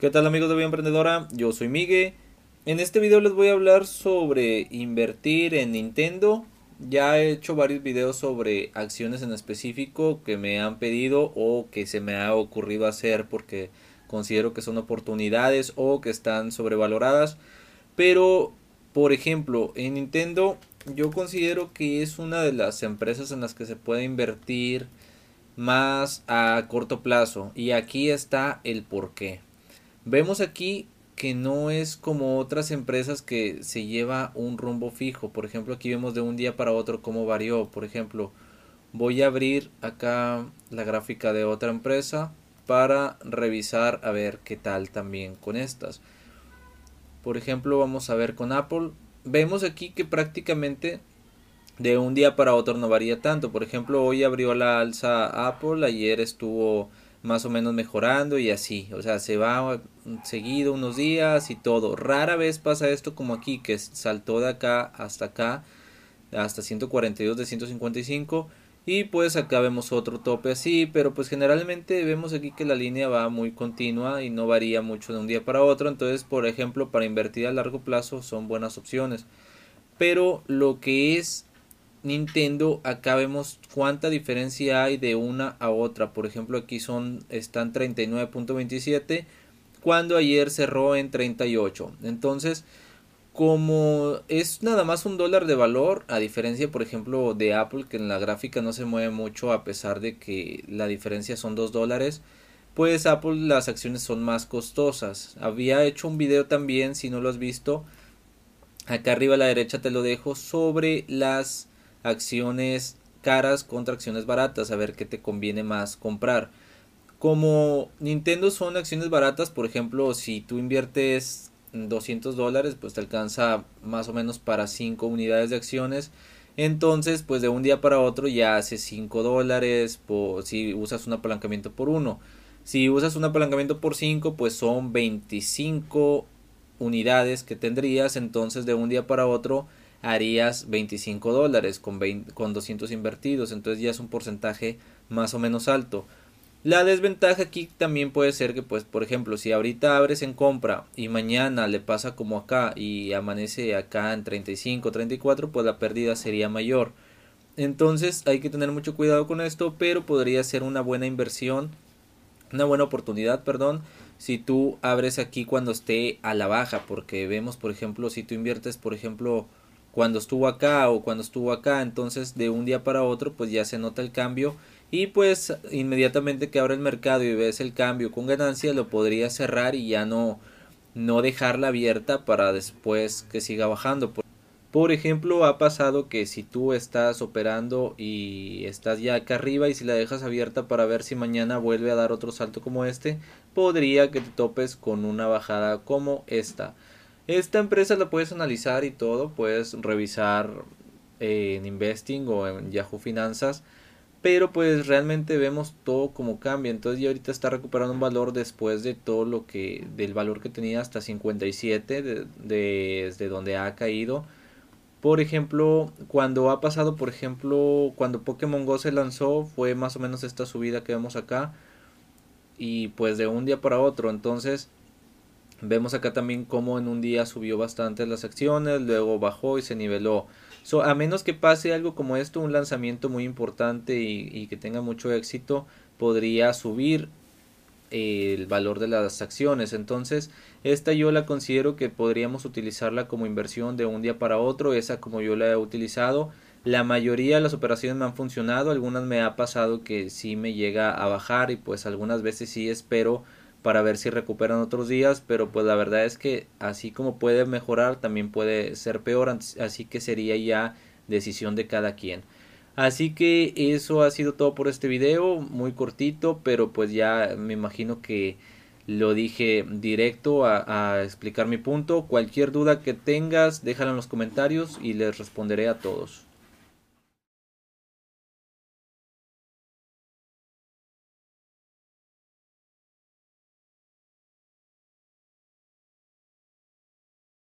¿Qué tal amigos de Vida Emprendedora? Yo soy Miguel. En este video les voy a hablar sobre invertir en Nintendo. Ya he hecho varios videos sobre acciones en específico que me han pedido o que se me ha ocurrido hacer porque considero que son oportunidades o que están sobrevaloradas. Pero, por ejemplo, en Nintendo yo considero que es una de las empresas en las que se puede invertir más a corto plazo. Y aquí está el porqué. Vemos aquí que no es como otras empresas que se lleva un rumbo fijo. Por ejemplo, aquí vemos de un día para otro cómo varió. Por ejemplo, voy a abrir acá la gráfica de otra empresa para revisar a ver qué tal también con estas. Por ejemplo, vamos a ver con Apple. Vemos aquí que prácticamente de un día para otro no varía tanto. Por ejemplo, hoy abrió la alza Apple, ayer estuvo más o menos mejorando y así, o sea, se va seguido unos días y todo. Rara vez pasa esto como aquí, que saltó de acá hasta acá, hasta 142 de 155 y pues acá vemos otro tope así, pero pues generalmente vemos aquí que la línea va muy continua y no varía mucho de un día para otro, entonces por ejemplo para invertir a largo plazo son buenas opciones. Pero lo que es Nintendo, acá vemos cuánta diferencia hay de una a otra. Por ejemplo, aquí son están 39.27 cuando ayer cerró en 38. Entonces, como es nada más un dólar de valor, a diferencia, por ejemplo, de Apple, que en la gráfica no se mueve mucho a pesar de que la diferencia son 2 dólares, pues Apple las acciones son más costosas. Había hecho un video también, si no lo has visto, acá arriba a la derecha te lo dejo, sobre las acciones caras contra acciones baratas, a ver qué te conviene más comprar. Como Nintendo son acciones baratas, por ejemplo, si tú inviertes 200 dólares, pues te alcanza más o menos para 5 unidades de acciones. Entonces, pues de un día para otro ya hace 5 dólares por, si usas un apalancamiento por 1. Si usas un apalancamiento por 5, pues son 25 unidades que tendrías. Entonces, de un día para otro harías 25 dólares con, con 200 invertidos, entonces ya es un porcentaje más o menos alto. La desventaja aquí también puede ser que, pues, por ejemplo, si ahorita abres en compra y mañana le pasa como acá y amanece acá en 35, 34, pues la pérdida sería mayor. Entonces hay que tener mucho cuidado con esto, pero podría ser una buena inversión, una buena oportunidad, perdón, si tú abres aquí cuando esté a la baja, porque vemos, por ejemplo, si tú inviertes, por ejemplo, cuando estuvo acá o cuando estuvo acá, entonces de un día para otro pues ya se nota el cambio y pues inmediatamente que abra el mercado y ves el cambio con ganancia lo podría cerrar y ya no no dejarla abierta para después que siga bajando. Por ejemplo, ha pasado que si tú estás operando y estás ya acá arriba y si la dejas abierta para ver si mañana vuelve a dar otro salto como este, podría que te topes con una bajada como esta. Esta empresa la puedes analizar y todo, puedes revisar eh, en Investing o en Yahoo Finanzas, pero pues realmente vemos todo como cambia. Entonces ya ahorita está recuperando un valor después de todo lo que, del valor que tenía hasta 57, de, desde donde ha caído. Por ejemplo, cuando ha pasado, por ejemplo, cuando Pokémon Go se lanzó, fue más o menos esta subida que vemos acá. Y pues de un día para otro, entonces Vemos acá también cómo en un día subió bastante las acciones, luego bajó y se niveló. a menos que pase algo como esto, un lanzamiento muy importante y, que tenga mucho éxito, podría subir eh, el valor de las acciones. Entonces, esta yo la considero que podríamos utilizarla como inversión de un día para otro. Esa como yo la he utilizado. La mayoría de las operaciones me han funcionado. Algunas me ha pasado que sí me llega a bajar y pues algunas veces sí espero para ver si recuperan otros días, pero pues la verdad es que así como puede mejorar, también puede ser peor, así que sería ya decisión de cada quien. Así que eso ha sido todo por este video, muy cortito, pero pues ya me imagino que lo dije directo a, a explicar mi punto. Cualquier duda que tengas, déjala en los comentarios y les responderé a todos.